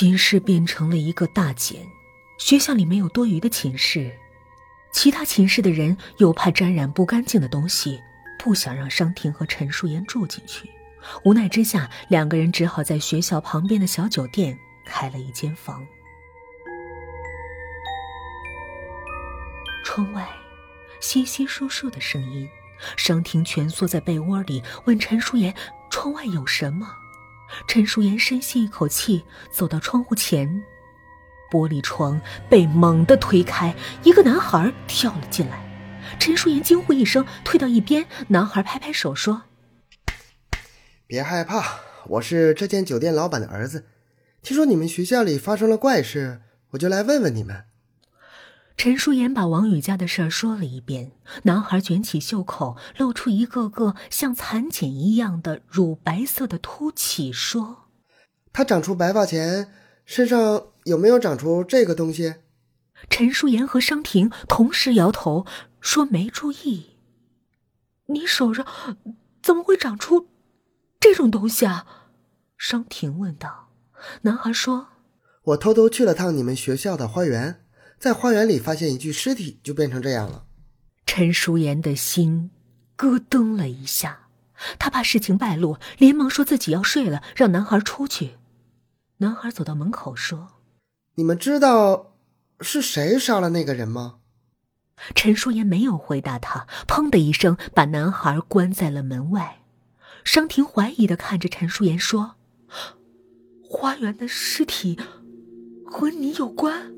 寝室变成了一个大茧，学校里没有多余的寝室，其他寝室的人又怕沾染不干净的东西，不想让商婷和陈淑妍住进去。无奈之下，两个人只好在学校旁边的小酒店开了一间房。窗外，稀稀疏疏的声音。商婷蜷缩在被窝里，问陈淑妍：“窗外有什么？”陈淑妍深吸一口气，走到窗户前，玻璃窗被猛地推开，一个男孩跳了进来。陈淑妍惊呼一声，退到一边。男孩拍拍手说：“别害怕，我是这间酒店老板的儿子。听说你们学校里发生了怪事，我就来问问你们。”陈淑妍把王宇家的事儿说了一遍。男孩卷起袖口，露出一个个像蚕茧一样的乳白色的凸起，说：“他长出白发前，身上有没有长出这个东西？”陈淑妍和商婷同时摇头，说：“没注意。”你手上怎么会长出这种东西啊？商婷问道。男孩说：“我偷偷去了趟你们学校的花园。”在花园里发现一具尸体，就变成这样了。陈淑妍的心咯噔了一下，她怕事情败露，连忙说自己要睡了，让男孩出去。男孩走到门口说：“你们知道是谁杀了那个人吗？”陈淑妍没有回答他，砰的一声把男孩关在了门外。商婷怀疑的看着陈淑妍说：“花园的尸体和你有关？”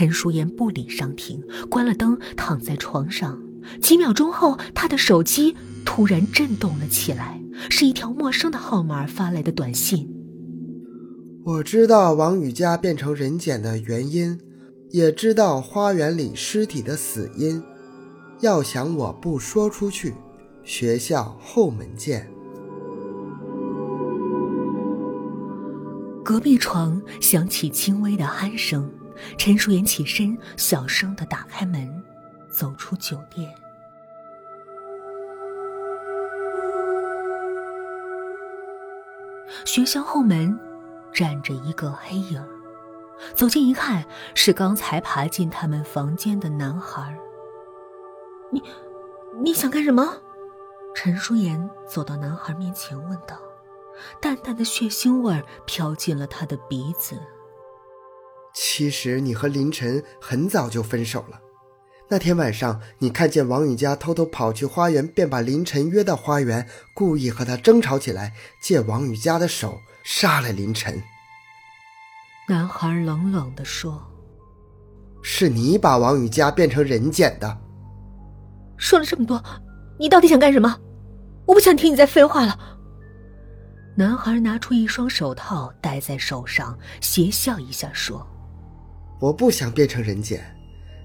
陈淑妍不理商婷，关了灯，躺在床上。几秒钟后，她的手机突然震动了起来，是一条陌生的号码发来的短信。我知道王宇佳变成人茧的原因，也知道花园里尸体的死因。要想我不说出去，学校后门见。隔壁床响起轻微的鼾声。陈淑妍起身，小声的打开门，走出酒店。学校后门站着一个黑影，走近一看，是刚才爬进他们房间的男孩。你，你想干什么？陈淑妍走到男孩面前问道，淡淡的血腥味飘进了他的鼻子。其实你和林晨很早就分手了。那天晚上，你看见王雨佳偷偷跑去花园，便把林晨约到花园，故意和他争吵起来，借王雨佳的手杀了林晨。男孩冷冷地说：“是你把王雨佳变成人捡的。”说了这么多，你到底想干什么？我不想听你再废话了。男孩拿出一双手套戴在手上，邪笑一下说。我不想变成人间，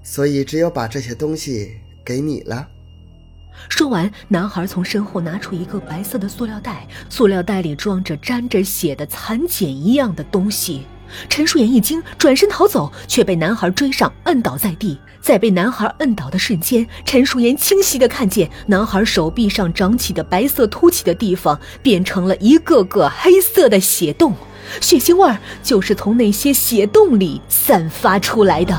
所以只有把这些东西给你了。说完，男孩从身后拿出一个白色的塑料袋，塑料袋里装着沾着血的蚕茧一样的东西。陈淑妍一惊，转身逃走，却被男孩追上，摁倒在地。在被男孩摁倒的瞬间，陈淑妍清晰的看见男孩手臂上长起的白色凸起的地方，变成了一个个黑色的血洞。血腥味儿就是从那些血洞里散发出来的。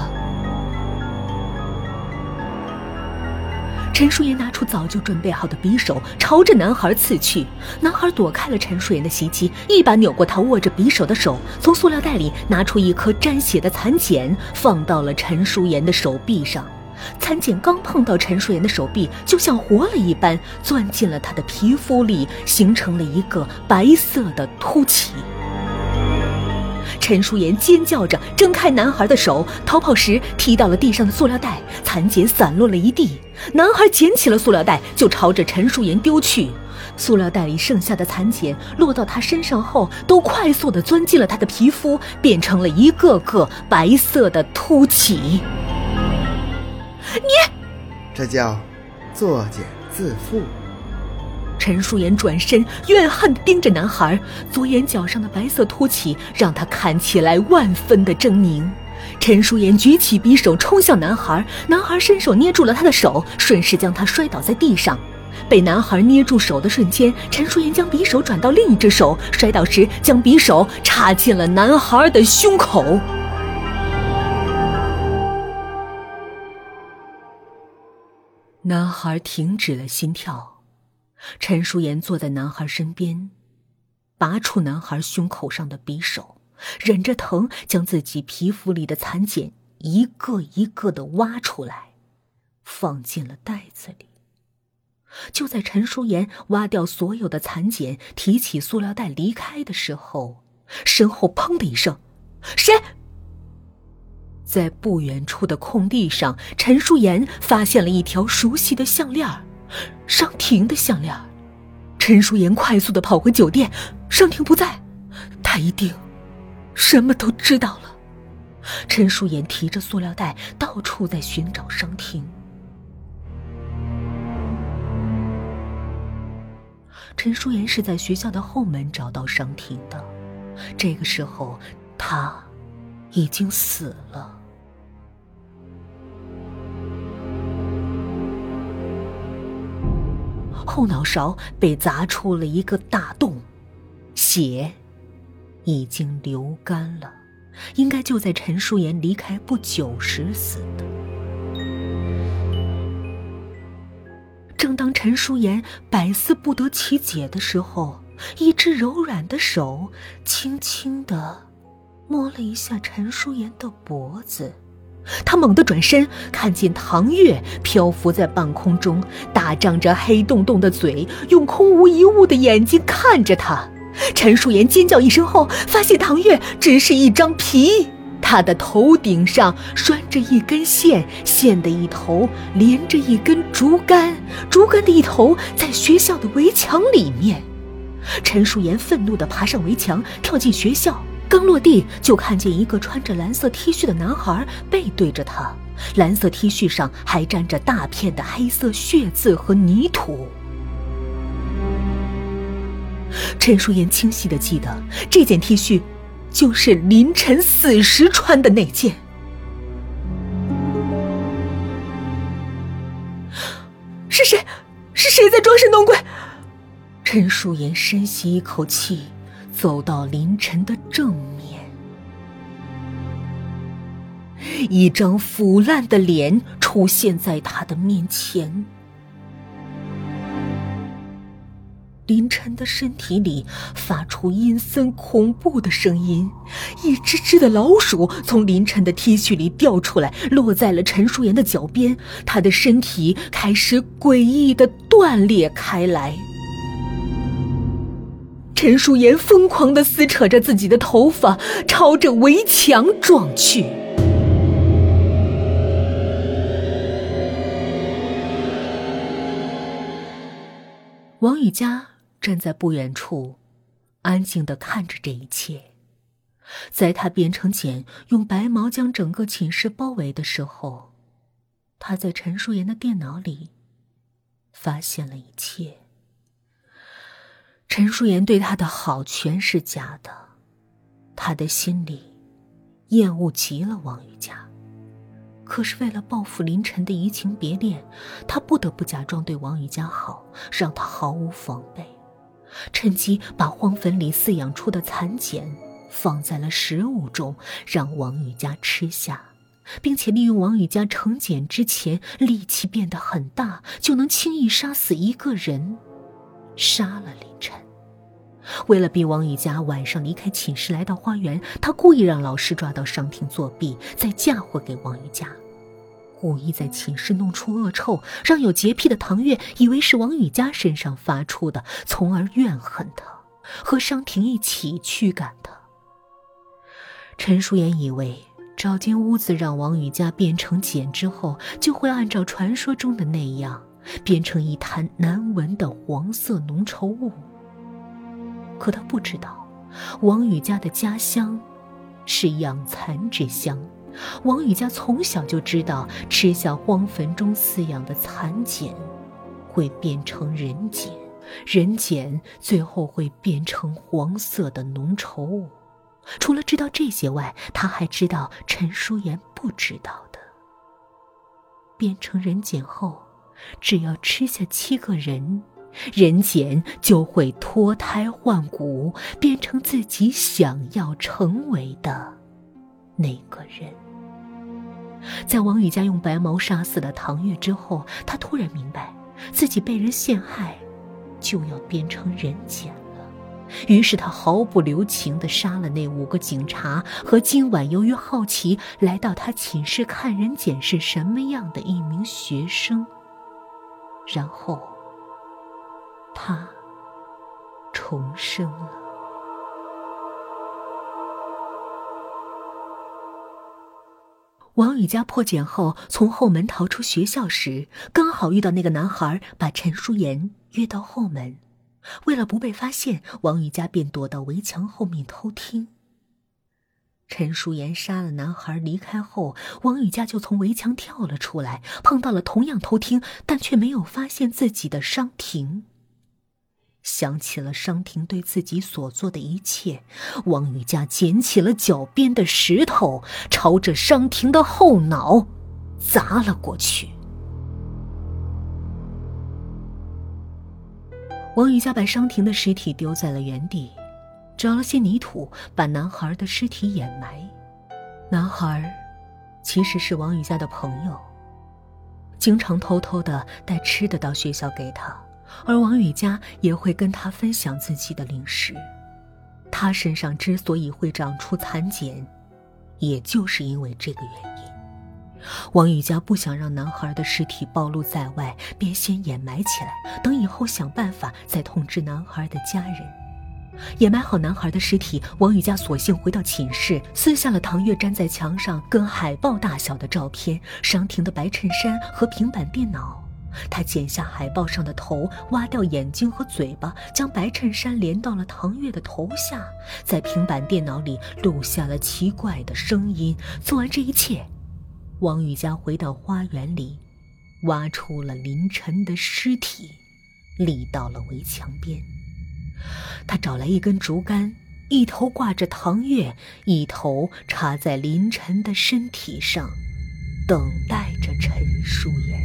陈淑妍拿出早就准备好的匕首，朝着男孩刺去。男孩躲开了陈淑妍的袭击，一把扭过他握着匕首的手，从塑料袋里拿出一颗沾血的蚕茧，放到了陈淑妍的手臂上。蚕茧刚碰到陈淑妍的手臂，就像活了一般，钻进了她的皮肤里，形成了一个白色的凸起。陈淑妍尖叫着挣开男孩的手，逃跑时踢到了地上的塑料袋，蚕茧散落了一地。男孩捡起了塑料袋，就朝着陈淑妍丢去。塑料袋里剩下的蚕茧落到他身上后，都快速地钻进了他的皮肤，变成了一个个白色的凸起。你，这叫作茧自缚。陈淑妍转身，怨恨地盯着男孩，左眼角上的白色凸起让他看起来万分的狰狞。陈淑妍举起匕首冲向男孩，男孩伸手捏住了他的手，顺势将他摔倒在地上。被男孩捏住手的瞬间，陈淑妍将匕首转到另一只手，摔倒时将匕首插进了男孩的胸口。男孩停止了心跳，陈淑妍坐在男孩身边，拔出男孩胸口上的匕首，忍着疼将自己皮肤里的蚕茧一个一个的挖出来，放进了袋子里。就在陈淑妍挖掉所有的蚕茧，提起塑料袋离开的时候，身后砰的一声，谁？在不远处的空地上，陈淑妍发现了一条熟悉的项链商婷的项链陈淑妍快速的跑回酒店，商婷不在，她一定什么都知道了。陈淑妍提着塑料袋，到处在寻找商婷。陈淑妍是在学校的后门找到商婷的，这个时候，她已经死了。后脑勺被砸出了一个大洞，血已经流干了，应该就在陈淑妍离开不久时死的。正当陈淑妍百思不得其解的时候，一只柔软的手轻轻的摸了一下陈淑妍的脖子。他猛地转身，看见唐月漂浮在半空中，大张着黑洞洞的嘴，用空无一物的眼睛看着他。陈淑妍尖叫一声后，发现唐月只是一张皮，他的头顶上拴着一根线，线的一头连着一根竹竿，竹竿的一头在学校的围墙里面。陈淑妍愤怒地爬上围墙，跳进学校。刚落地，就看见一个穿着蓝色 T 恤的男孩背对着他，蓝色 T 恤上还沾着大片的黑色血渍和泥土。陈淑妍清晰的记得，这件 T 恤就是凌晨死时穿的那件。是谁？是谁在装神弄鬼？陈淑妍深吸一口气。走到林晨的正面，一张腐烂的脸出现在他的面前。林晨的身体里发出阴森恐怖的声音，一只只的老鼠从林晨的 T 恤里掉出来，落在了陈淑妍的脚边。他的身体开始诡异的断裂开来。陈淑妍疯狂的撕扯着自己的头发，朝着围墙撞去。王雨佳站在不远处，安静的看着这一切。在他变成茧，用白毛将整个寝室包围的时候，他在陈淑妍的电脑里发现了一切。陈淑妍对他的好全是假的，他的心里厌恶极了王玉佳。可是为了报复林晨的移情别恋，他不得不假装对王玉佳好，让他毫无防备，趁机把荒坟里饲养出的蚕茧放在了食物中，让王玉佳吃下，并且利用王玉佳成茧之前力气变得很大，就能轻易杀死一个人。杀了林晨。为了逼王雨佳晚上离开寝室来到花园，他故意让老师抓到商婷作弊，再嫁祸给王雨佳，故意在寝室弄出恶臭，让有洁癖的唐月以为是王雨佳身上发出的，从而怨恨他，和商婷一起驱赶他。陈淑妍以为找间屋子让王雨佳变成茧之后，就会按照传说中的那样。变成一滩难闻的黄色浓稠物。可他不知道，王宇家的家乡是养蚕之乡。王宇家从小就知道，吃下荒坟中饲养的蚕茧，会变成人茧，人茧最后会变成黄色的浓稠物。除了知道这些外，他还知道陈淑妍不知道的：变成人茧后。只要吃下七个人，人简就会脱胎换骨，变成自己想要成为的那个人。在王宇佳用白毛杀死了唐月之后，他突然明白，自己被人陷害，就要变成人简了。于是他毫不留情地杀了那五个警察和今晚由于好奇来到他寝室看人简是什么样的一名学生。然后，他重生了。王宇佳破茧后从后门逃出学校时，刚好遇到那个男孩把陈淑妍约到后门。为了不被发现，王宇佳便躲到围墙后面偷听。陈淑妍杀了男孩离开后，王雨佳就从围墙跳了出来，碰到了同样偷听但却没有发现自己的商婷。想起了商婷对自己所做的一切，王雨佳捡起了脚边的石头，朝着商婷的后脑砸了过去。王雨佳把商婷的尸体丢在了原地，找了些泥土，把男孩的尸体掩埋。男孩其实是王宇佳的朋友，经常偷偷的带吃的到学校给他。而王宇佳也会跟他分享自己的零食，他身上之所以会长出蚕茧，也就是因为这个原因。王宇佳不想让男孩的尸体暴露在外，便先掩埋起来，等以后想办法再通知男孩的家人。掩埋好男孩的尸体，王宇佳索性回到寝室，撕下了唐月粘在墙上跟海报大小的照片、商婷的白衬衫和平板电脑。他剪下海报上的头，挖掉眼睛和嘴巴，将白衬衫连到了唐月的头下，在平板电脑里录下了奇怪的声音。做完这一切，王宇佳回到花园里，挖出了林晨的尸体，立到了围墙边。他找来一根竹竿，一头挂着唐月，一头插在林晨的身体上，等待着陈淑妍。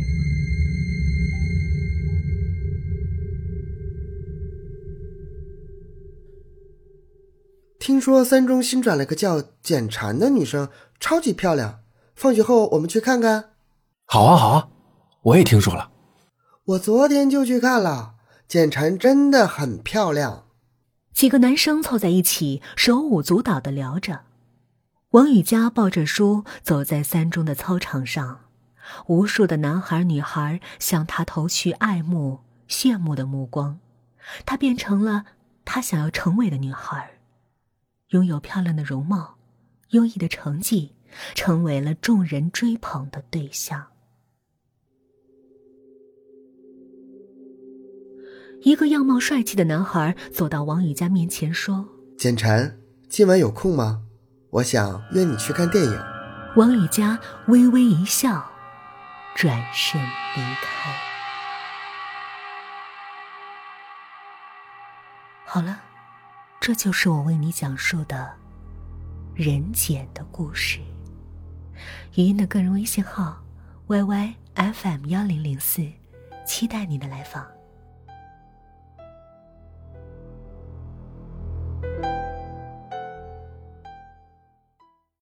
听说三中新转了个叫简婵的女生，超级漂亮。放学后我们去看看。好啊，好啊，我也听说了。我昨天就去看了，简婵真的很漂亮。几个男生凑在一起，手舞足蹈的聊着。王雨佳抱着书走在三中的操场上，无数的男孩女孩向他投去爱慕、羡慕的目光。他变成了他想要成为的女孩。拥有漂亮的容貌，优异的成绩，成为了众人追捧的对象。一个样貌帅气的男孩走到王宇佳面前说：“简晨，今晚有空吗？我想约你去看电影。”王宇佳微微一笑，转身离开。好了。这就是我为你讲述的人简的故事。语音的个人微信号：yy fm 幺零零四，期待你的来访。